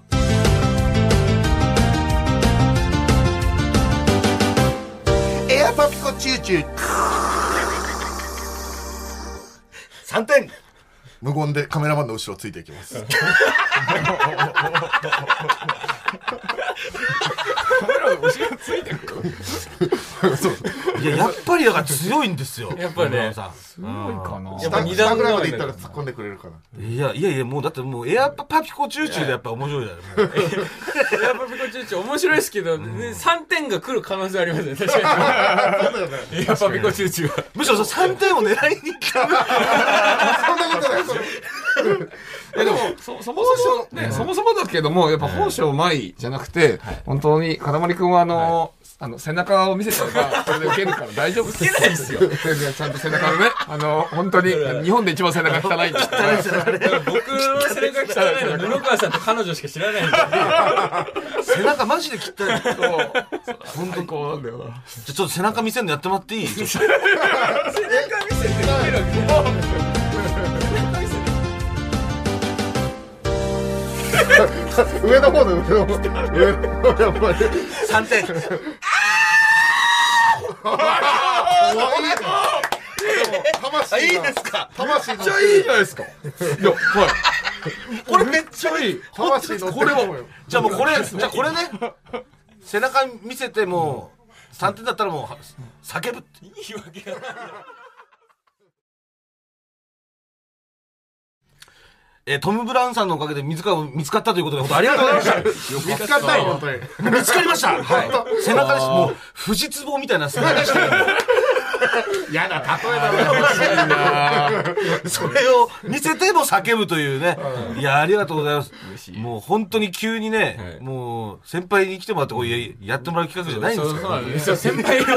エアパピコチューチュー。3点。無言でカメラマンの後ろついていきます カメラの後ろついてくる。いややっぱりだから強いんですよ。やっぱね。村野さん。すごいかな。やっぱ二下段階ぐらいまで行ったら突っ込んでくれるかな。いやいやいやもうだってもうエアパピコチューチューでやっぱ面白いじゃないエアパピコチューチュー面白いですけど、ね、3点が来る可能性ありますね。確かに。エアパピコチューチューは。むしろその3点を狙いに来た。そんなことないそれい。やでも、そ、そもそも、ね、そもそもだけども、やっぱ本性前じゃなくて、本当に、かたまりくんはあの、あの、背中を見せちゃえば、それで受けるから大丈夫。受けないですよ。全然ちゃんと背中のね、あの、本当に、日本で一番背中汚いって。僕の背中汚いのは布川さんと彼女しか知らないんで。背中マジで切ったいじゃそう。本当こうなんだよな。あちょっと背中見せんのやってもらっていい？ちょっと 上の方の上の方。上の方やっぱり3点魂あいいですか？魂のめっちゃいいじゃないですか。いや、はい。これめっちゃいい。魂のこれをじゃあもうこれじゃあこれね。背中見せてもう3点だったらもうは叫ぶって。いいわけがない。えートム・ブラウンさんのおかげで水が見つかったということで本当 ありがとうございまし見つかったよ本当にた見つかりましたはい背中ですもう富士壺みたいな背中でしたよ嫌な例えだなそれを見せても叫ぶというね。いや、ありがとうございます。もう本当に急にね、もう先輩に来てもらってこうややってもらう企画じゃないんですかそうなんですよ。先輩の。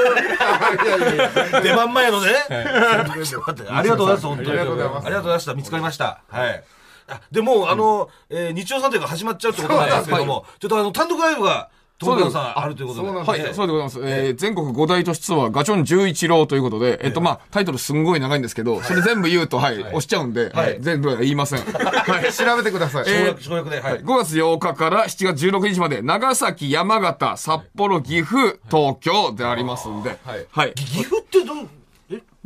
ら。出番前のね。先輩来てもらってありがとうございます、本当に。ありがとうございますありがとうございました。見つかりました。はい。あでも、あの、えー日曜サンデーが始まっちゃうってことなんですけども、ちょっとあの、単独ライブが、トム・ブラウンさんあるということで。はい、そうでございます。えー全国5大都市ツアーガチョン11郎ということで、えっと、まあ、タイトルすんごい長いんですけど、それ全部言うと、はい、押しちゃうんで、はい、全部は言いません。はい。調べてください。省略、省略で、はい。5月8日から7月16日まで、長崎、山形、札幌、岐阜、東京でありますんで、はい。はい。岐阜ってどう、え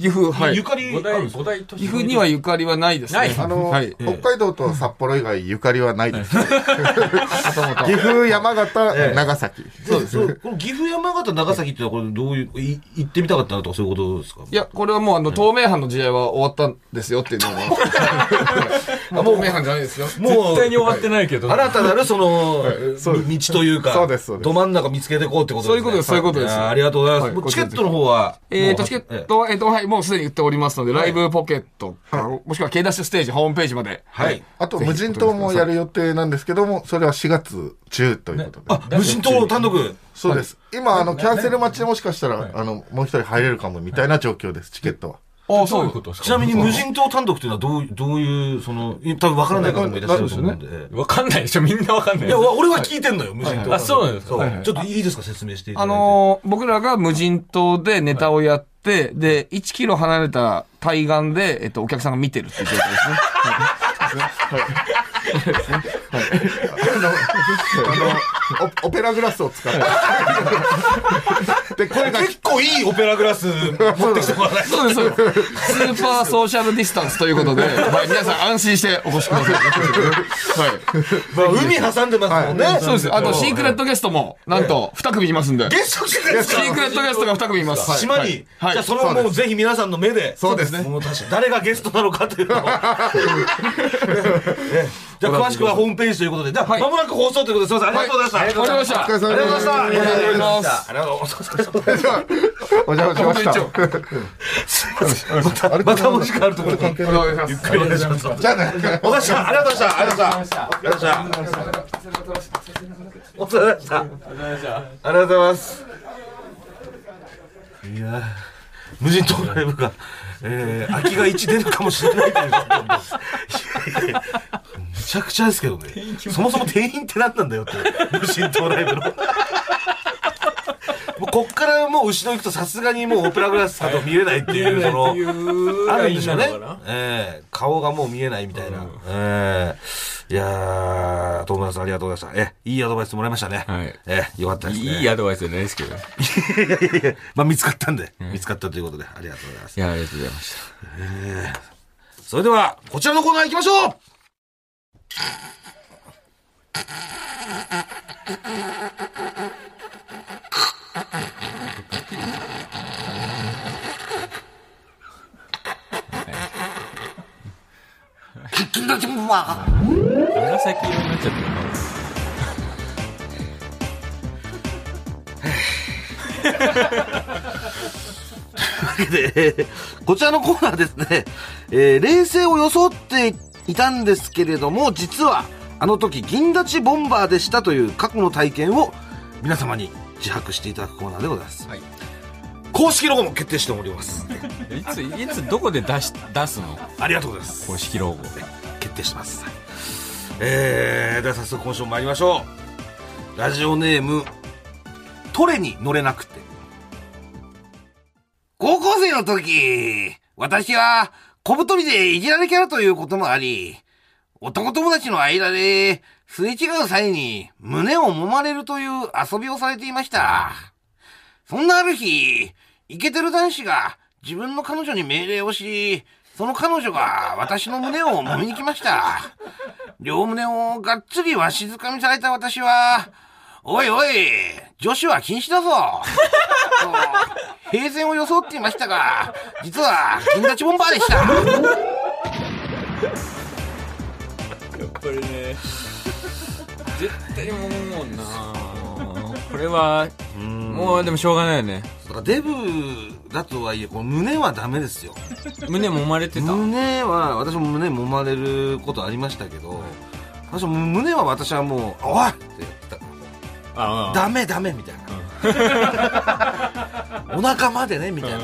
岐阜、はい。ゆかり岐阜にはゆかりはないですね。ないあの、はい。北海道と札幌以外ゆかりはないです。岐阜、山形、長崎。そうです。この岐阜、山形、長崎ってのは、これどういう、い行ってみたかったなとかそういうことですか？いや、これはもう、あの、東名阪の時代は終わったんですよっていうのは。もう、東名阪じゃないですよ。も絶対に終わってないけど。新たなるその、道というか、そうですそうですど真ん中見つけていこうってことですね。そういうことですそういうことですやありがとうございます。チケットの方は、えーと、チケットは、えーと、はい、もうすでに売っておりますので、ライブポケットか、もしくは K ダッシュステージホームページまで。はい。あと、無人島もやる予定なんですけども、それは4月中ということで。あ、無人島単独？そうです。今、あの、キャンセル待ちでもしかしたら、あの、もう一人入れるかもみたいな状況です、チケットは。ああ、そそうういうう。ことですか？ちなみに無人島単独っていうのはどういう、どういう、その、多分わからない方もいらっしゃると思うんで。わかんないでしょ。みんなわかんないいや、わ俺は聞いてんのよ、無人島。あそうなんですか？ちょっといいですか、説明していただあいて。のー僕らが無人島でネタをやって、で、1キロ離れた対岸で、えっと、お客さんが見てるっていう状態ですね。あの、オオペラグラスを使って。で、声が結構いいオペラグラス持ってきてもらわないと。そうです、そうです。スーパーソーシャルディスタンスということで、はい、皆さん安心してお越しください。はい。まあ、海挟んでますもんね。そうです。あと、シークレットゲストも、なんと、2組いますんで。ゲスト来てくれるんですか？シークレットゲストが2組います。島に。はいじゃあ、それをもうぜひ皆さんの目で。そうですね誰がゲストなのかというのを。ねじゃあ詳しくはホームページということで、じゃあ、はいまもなく放送ということですいません、ありがとうございました。ありがとうございましたお疲れ様ありがとうございました。ありがとうございますありがとうございました。お邪魔しました。また、またお時間あるところに。お願いしますゆっくりお願いします。じゃあね。お疲れ様でした。ありがとうございました。ありがとうございました。ありがとうございました。お疲れ様でした。ありがとうございます。いやー無人島ライブが、えー、空きが1出るかもしれないということで。いやいやめちゃくちゃですけどね。そもそも店員って何なんだよって。無人島ライブの。もうこっからもう後ろ行くとさすがにもうオペラグラスさんと見えないっていう、その、あるんでしょうね。ええ顔がもう見えないみたいな。ええいやー、友達さんありがとうございました。えいいアドバイスもらいましたね。はいええよかったですね。いいアドバイスじゃないですけど。いいやいやいや、まあ見つかったんで、見つかったということで、ありがとうございます。や、ありがとうございました。それでは、こちらのコーナー行きましょう。紫色になっちゃってる で、こちらのコーナーですね、えー冷静を装っていたんですけれども、実は、あの時、銀立ちボンバーでしたという過去の体験を皆様に自白していただくコーナーでございます。はい公式ロゴも決定しております。いつ、いつどこで出し、出すの？ありがとうございます。公式ロゴ。決定してます。えー、では早速今週も参りましょう。ラジオネーム、トレに乗れなくて。高校生の時、私は小太りでいじられキャラということもあり、男友達の間で、すれ違う際に胸を揉まれるという遊びをされていました。そんなある日、イケてる男子が自分の彼女に命令をし、その彼女が私の胸を揉みに来ました。両胸をがっつりわしづかみされた私は、おいおい、女子は禁止だぞ と、平然を装っていましたが、実は銀立ちボンバーでした。やっぱりね、絶対もむもんなこれは、もうでもしょうがないよね。だからデブだとはいえ、この胸はダメですよ。胸揉まれてた？胸は、私も胸揉まれることありましたけど、私も胸は私はもう、おいってダメダメみたいな。お腹までねみたいな。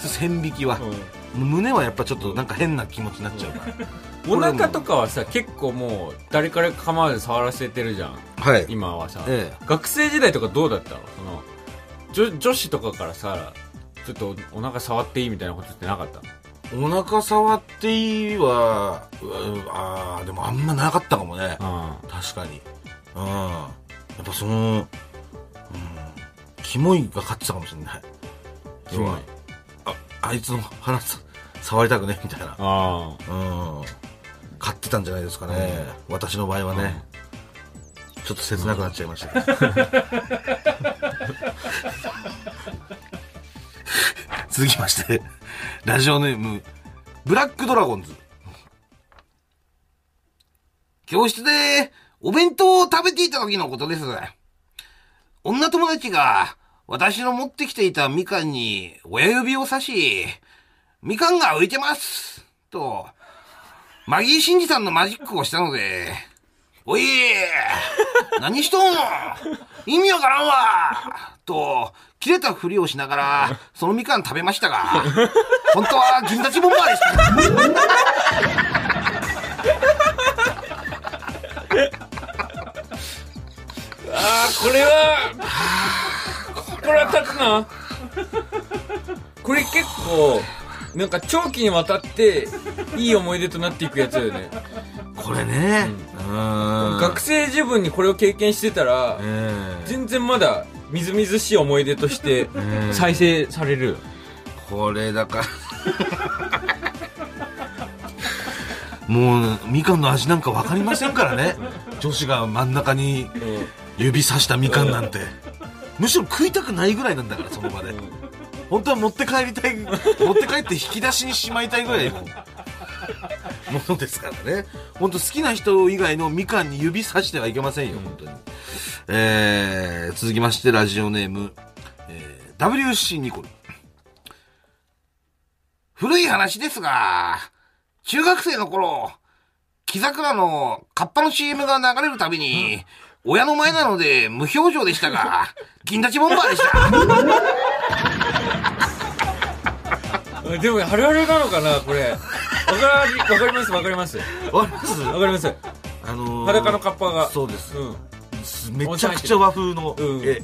線引きは。胸はやっぱちょっとなんか変な気持ちになっちゃうから。お腹とかはさ、結構もう、誰から構わず触らせてるじゃん。はい。今はさ、え学生時代とかどうだったの？その女女子とかからさちょっとお腹触っていいみたいなことってなかったの？お腹触っていいは、うあーでもあんまなかったかもね。う確かに。うん。やっぱその、うん、キモいが勝ってたかもしれない。キモいあ、あいつの腹さ触りたくねみたいな。あうん。買ってたんじゃないですかね。私の場合はね。ちょっと切なくなっちゃいました。続きまして、ラジオネーム、ブラックドラゴンズ。教室でお弁当を食べていた時のことです。女友達が私の持ってきていたみかんに親指を刺し、みかんが浮いてますと、マギーシンジさんのマジックをしたので、おい何しとん意味わからんわと、切れたふりをしながら、そのみかん食べましたが、本当は銀立ちボンバーでした。あーこれはこれは立つなこれ結構なんか長期にわたっていい思い出となっていくやつだよね。これね、うん。学生自分にこれを経験してたらええ全然まだみずみずしい思い出として再生される。これだから。もうみかんの味なんか分かりませんからね。女子が真ん中に指さしたみかんなんてむしろ食いたくないぐらいなんだからその場で本当は持って帰りたい持って帰って引き出しにしまいたいぐらいもうものですからね。本当好きな人以外のみかんに指さしてはいけませんよ、本当に。えー、続きまして、ラジオネーム、えー、WC ニコル。古い話ですが、中学生の頃、木桜のカッパの CM が流れるたびに、親の前なので無表情でしたが、銀立ちボンバーでした。でも、あるあるなのかな、これ。わかり、ます、わかります。わかります？わかります。あのー裸のカッパが。そうです。うん。めちゃくちゃ和風の、うん。え、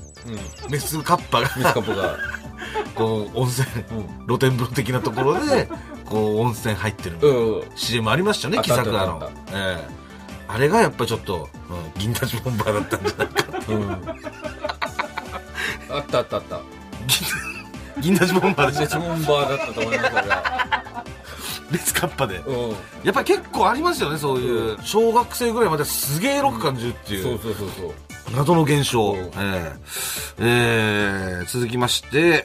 うん。メスカッパミスが、カップが。こう、温泉、うん。露天風呂的なところで、こう、温泉入ってる、うん。CM ありましたよね、あった木桜のあったあっ。ええあれがやっぱちょっと、うん銀立ちボンバーだったんじゃないか。うん。あったあったあった。銀立ちボンバーでで、した。チモンバーだったと思います、俺は。メスカッパで。うん。やっぱり結構ありますよね、そういう。小学生ぐらいまですげえエロく感じるっていう。そうそうそうそう。謎の現象。うんええええ続きまして、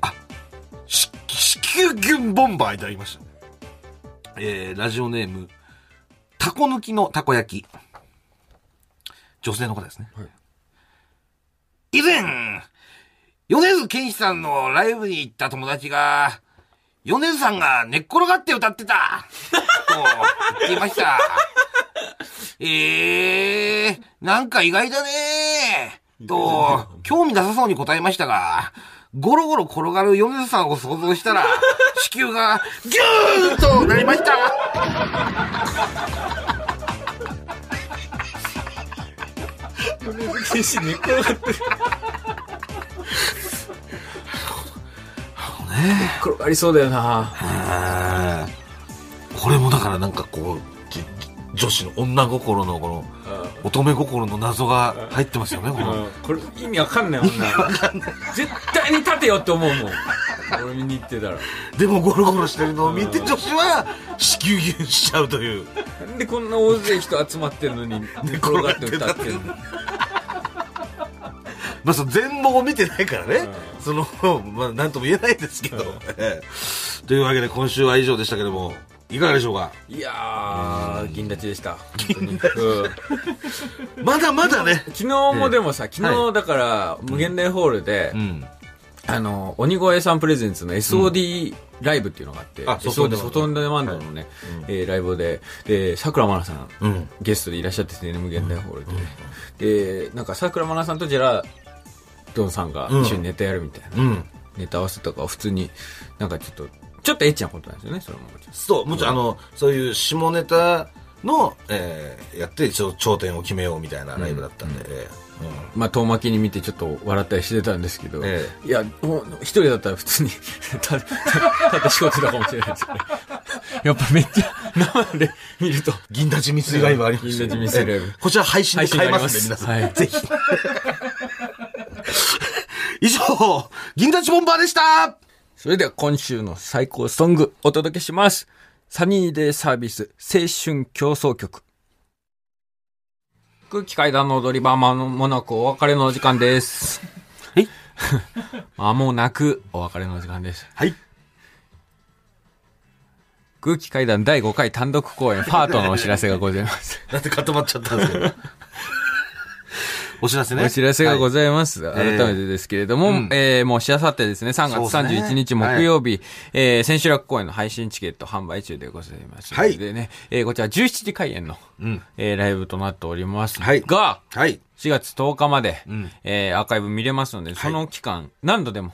あ、し子宮균ボンバーいただきました。えー、ラジオネーム、タコ抜きのたこ焼き。女性の方ですね。はい以前、米津玄師さんのライブに行った友達が、米津さんが寝っ転がって歌ってたと言っていました。ええー、なんか意外だねと、興味なさそうに答えましたが、ゴロゴロ転がる米津さんを想像したら、子宮がギューンとなりました禁止寝っ転がってる。寝っ転がりそうだよな。これもだからなんかこう、じ女子の女心のこの、乙女心の謎が入ってますよね、この。うんこれ意味わかんないもんな。絶対に立てよって思うもん。俺見に行ってたら。でもゴロゴロしてるのを見て女子は子宮減しちゃうという。でこんな大勢人集まってんのに寝転がって歌ってんの？まあ、その全貌を見てないからね。その、まあ、なんとも言えないですけど。ええというわけで今週は以上でしたけども、いかがでしょうか？いやー、銀立ちでした。銀立ち。うんまだまだね。昨日もでもさ、昨日だから、無限大ホールでう、ん。あの、鬼越さんプレゼンツの SOD ライブっていうのがあって、あ SOD 外オンデマンドのね、えーライブで、で、桜まなさん、うん。ゲストでいらっしゃっててね、無限大ホールで。で、なんか桜まなさんとジェラードンさんが一緒にネタやるみたいな。うん。ネタ合わせとかを普通に、なんかちょっと、ちょっとエッチなことなんですよね、それも。そう、もちろん、あの、そういう下ネタの、えーやって、ちょ頂点を決めようみたいなライブだったんで、ええ。まあ、遠巻きに見てちょっと笑ったりしてたんですけど、えいや、もう、一人だったら普通に た、た、たって仕事だかもしれないですけど、やっぱめっちゃ、生で見ると、銀立ち未遂ライブあります銀立ち未遂ライブ。ええ。こちら配信で買えますんで、皆さん。はい。ぜひ。以上、銀立ちボンバーでしたそれでは今週の最高ソングお届けします。サニーデイサービス青春競争曲。空気階段の踊り場まもなくお別れのお時間です。はい。まもなくお別れの お時間です。はい。空気階段第5回単独公演ファートのお知らせがございます。なんで固まっちゃったんですけど。お知らせね。お知らせがごいざいます。改めてですけれども、うんえーもうしあさってですね、3月そうですね31日木曜日、えー千秋楽公演の配信チケット販売中でございます。はいでね、えーこちら17時開演の、うん。えーライブとなっておりますが、はいはい。4月10日まで、うんえーアーカイブ見れますので、その期間、何度でも、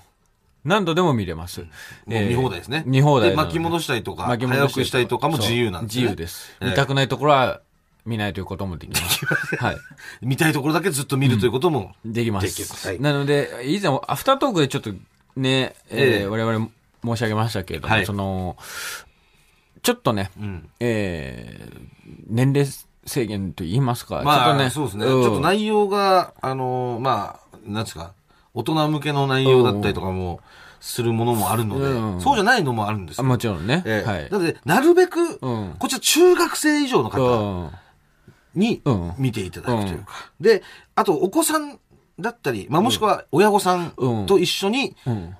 何度でも見れます。もう見放題ですね。見放題巻き戻したりとか、巻き戻したりとかも自由なんですね。自由です。ええ見たくないところは見ないということもできます。はい。見たいところだけずっと見るということも。できまできるす。はいなので、以前、アフタートークでちょっとね、えーええ我々申し上げましたけれども、はいその、ちょっとね、うん。えー年齢制限と言いますか、まあ、ちょっとね、そうですね。んちょっと内容が、あのーまあ、なんですか、大人向けの内容だったりとかも、するものもあるので、うんそうじゃないのもあるんですあよもちろんね。ええはい。なので、なるべく、うんこちら中学生以上のう方ん。にうん見ていただくというか。で、あと、お子さんだったり、まあ、もしくは親御さんうんと一緒に、うん。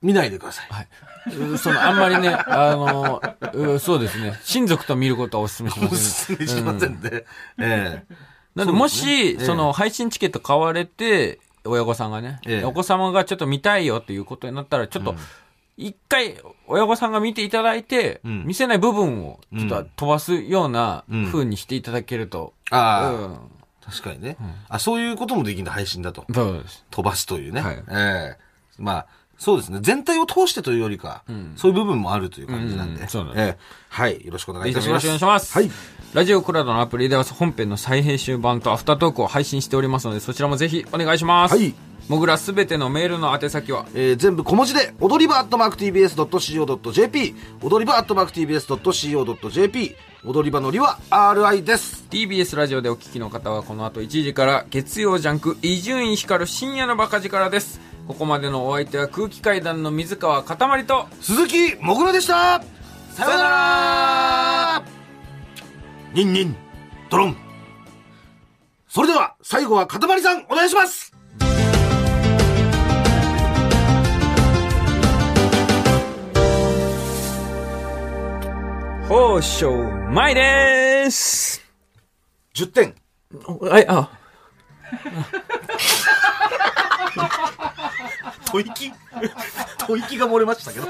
見ないでください。はい。うその、あんまりね、あの、うそうですね。親族と見ることはお勧めしまおせん。すすめしませんね。ええなんで、もし、その、配信チケット買われて、親御さんがね、ええお子様がちょっと見たいよっていうことになったら、ちょっと、一回、親御さんが見ていただいて、ん見せない部分を、ちょっと飛ばすようなうん風にしていただけると、ああ、うん。確かにね、あ、そういうこともできるんだ、配信だと。そうです。飛ばすというね。はいええまあ、そうですね。全体を通してというよりか、そういう部分もあるという感じなんで。うんそうなんですええはい。よろしくお願いいぜひよろしくおたします。願いします。はい。ラジオクラウドのアプリでは本編の再編集版とアフタートークを配信しておりますので、そちらもぜひお願いします。はい。もぐらすべてのメールの宛先は、えー全部小文字で、踊り場アットマーク TBS.CO.JP、踊り場アットマーク TBS.CO.JP、踊り場のりは RI です。TBS ラジオでお聞きの方はこの後1時から月曜ジャンク伊集院光る深夜のバカ力です。ここまでのお相手は空気階段の水川かたまりと、鈴木もぐらでしたさようならニンニン、ドロン。それでは、最後はかたまりさん、お願いします宝生舞でーす !10 点。はい、あ、吐息？吐息が漏れましたけど。